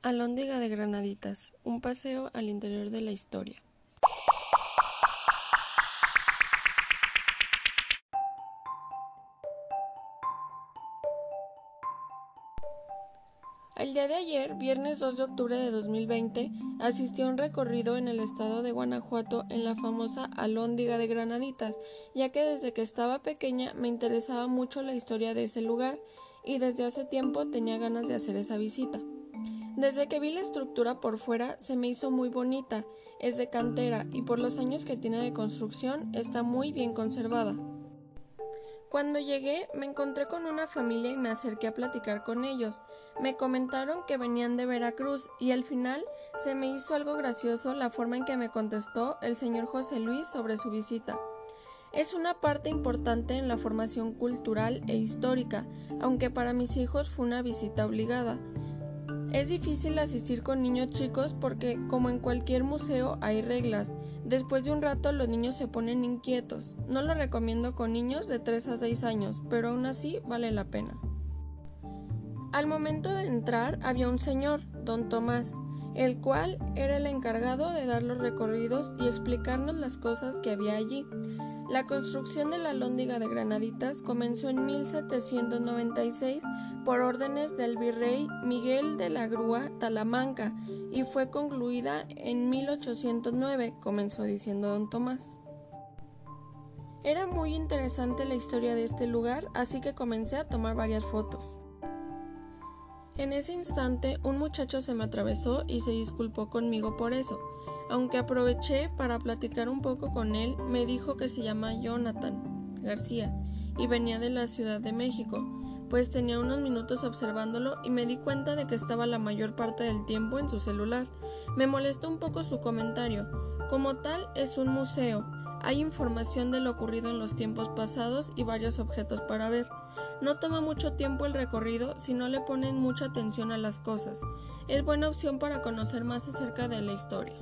Alhóndiga de Granaditas, un paseo al interior de la historia. El día de ayer, viernes 2 de octubre de 2020, asistí a un recorrido en el estado de Guanajuato en la famosa Alhóndiga de Granaditas, ya que desde que estaba pequeña me interesaba mucho la historia de ese lugar y desde hace tiempo tenía ganas de hacer esa visita. Desde que vi la estructura por fuera se me hizo muy bonita, es de cantera y por los años que tiene de construcción está muy bien conservada. Cuando llegué me encontré con una familia y me acerqué a platicar con ellos. Me comentaron que venían de Veracruz y al final se me hizo algo gracioso la forma en que me contestó el señor José Luis sobre su visita. Es una parte importante en la formación cultural e histórica, aunque para mis hijos fue una visita obligada. Es difícil asistir con niños chicos porque, como en cualquier museo, hay reglas. Después de un rato los niños se ponen inquietos. No lo recomiendo con niños de 3 a 6 años, pero aún así vale la pena. Al momento de entrar había un señor, don Tomás, el cual era el encargado de dar los recorridos y explicarnos las cosas que había allí. La construcción de la Lóndiga de Granaditas comenzó en 1796 por órdenes del virrey Miguel de la Grúa Talamanca y fue concluida en 1809, comenzó diciendo don Tomás. Era muy interesante la historia de este lugar, así que comencé a tomar varias fotos. En ese instante un muchacho se me atravesó y se disculpó conmigo por eso. Aunque aproveché para platicar un poco con él, me dijo que se llama Jonathan García y venía de la Ciudad de México, pues tenía unos minutos observándolo y me di cuenta de que estaba la mayor parte del tiempo en su celular. Me molestó un poco su comentario. Como tal, es un museo. Hay información de lo ocurrido en los tiempos pasados y varios objetos para ver. No toma mucho tiempo el recorrido si no le ponen mucha atención a las cosas. Es buena opción para conocer más acerca de la historia.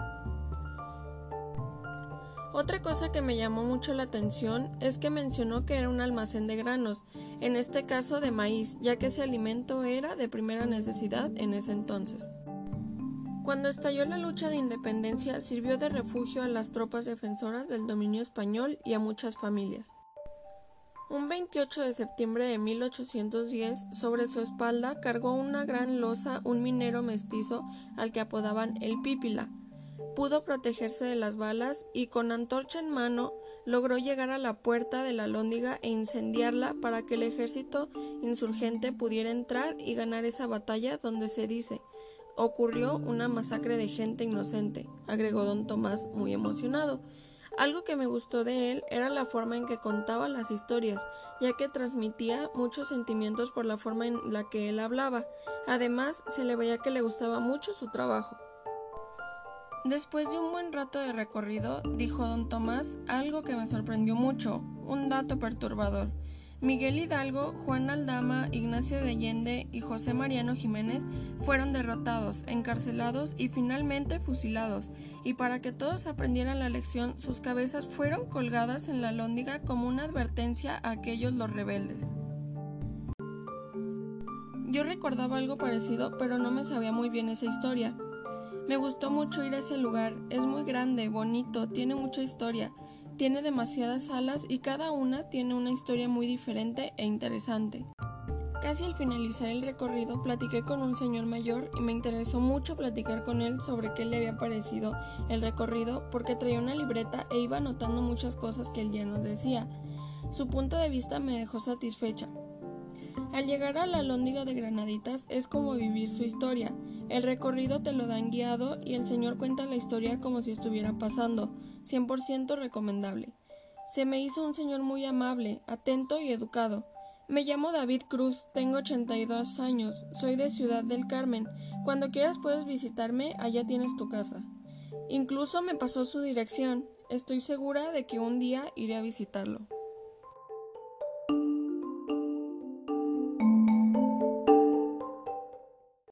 Otra cosa que me llamó mucho la atención es que mencionó que era un almacén de granos, en este caso de maíz, ya que ese alimento era de primera necesidad en ese entonces. Cuando estalló la lucha de independencia sirvió de refugio a las tropas defensoras del dominio español y a muchas familias. Un 28 de septiembre de 1810, sobre su espalda cargó una gran losa un minero mestizo al que apodaban el Pípila, pudo protegerse de las balas y con antorcha en mano logró llegar a la puerta de la lóndiga e incendiarla para que el ejército insurgente pudiera entrar y ganar esa batalla donde se dice ocurrió una masacre de gente inocente, agregó don Tomás muy emocionado. Algo que me gustó de él era la forma en que contaba las historias, ya que transmitía muchos sentimientos por la forma en la que él hablaba. Además, se le veía que le gustaba mucho su trabajo. Después de un buen rato de recorrido, dijo don Tomás algo que me sorprendió mucho, un dato perturbador. Miguel Hidalgo, Juan Aldama, Ignacio de Allende y José Mariano Jiménez fueron derrotados, encarcelados y finalmente fusilados, y para que todos aprendieran la lección, sus cabezas fueron colgadas en la lóndiga como una advertencia a aquellos los rebeldes. Yo recordaba algo parecido, pero no me sabía muy bien esa historia. Me gustó mucho ir a ese lugar, es muy grande, bonito, tiene mucha historia, tiene demasiadas salas y cada una tiene una historia muy diferente e interesante. Casi al finalizar el recorrido platiqué con un señor mayor y me interesó mucho platicar con él sobre qué le había parecido el recorrido porque traía una libreta e iba anotando muchas cosas que él ya nos decía. Su punto de vista me dejó satisfecha. Al llegar a la Lóndiga de Granaditas es como vivir su historia. El recorrido te lo dan guiado y el señor cuenta la historia como si estuviera pasando. 100% recomendable. Se me hizo un señor muy amable, atento y educado. Me llamo David Cruz, tengo 82 años, soy de Ciudad del Carmen. Cuando quieras puedes visitarme, allá tienes tu casa. Incluso me pasó su dirección. Estoy segura de que un día iré a visitarlo.